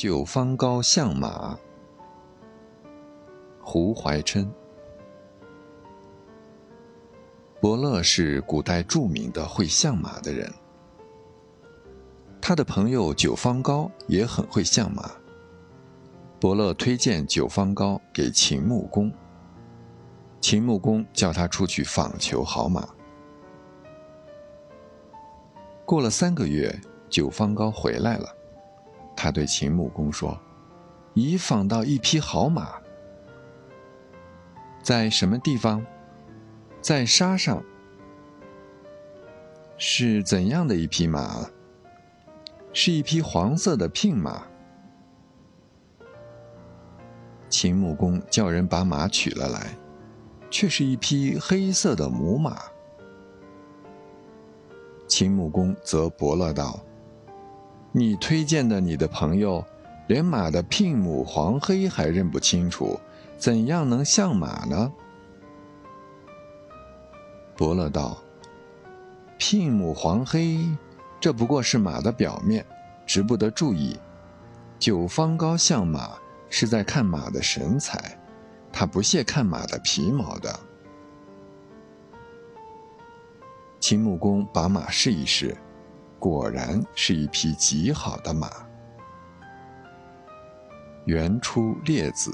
九方高相马。胡怀琛。伯乐是古代著名的会相马的人，他的朋友九方高也很会相马。伯乐推荐九方高给秦穆公，秦穆公叫他出去访求好马。过了三个月，九方高回来了，他对秦穆公说：“已访到一匹好马，在什么地方？”在沙上，是怎样的一匹马？是一匹黄色的牝马。秦穆公叫人把马取了来，却是一匹黑色的母马。秦穆公则伯乐道：“你推荐的你的朋友，连马的牝母黄黑还认不清楚，怎样能像马呢？”伯乐道：“牝母黄黑，这不过是马的表面，值不得注意。九方高相马是在看马的神采，他不屑看马的皮毛的。”秦穆公把马试一试，果然是一匹极好的马。原出列子。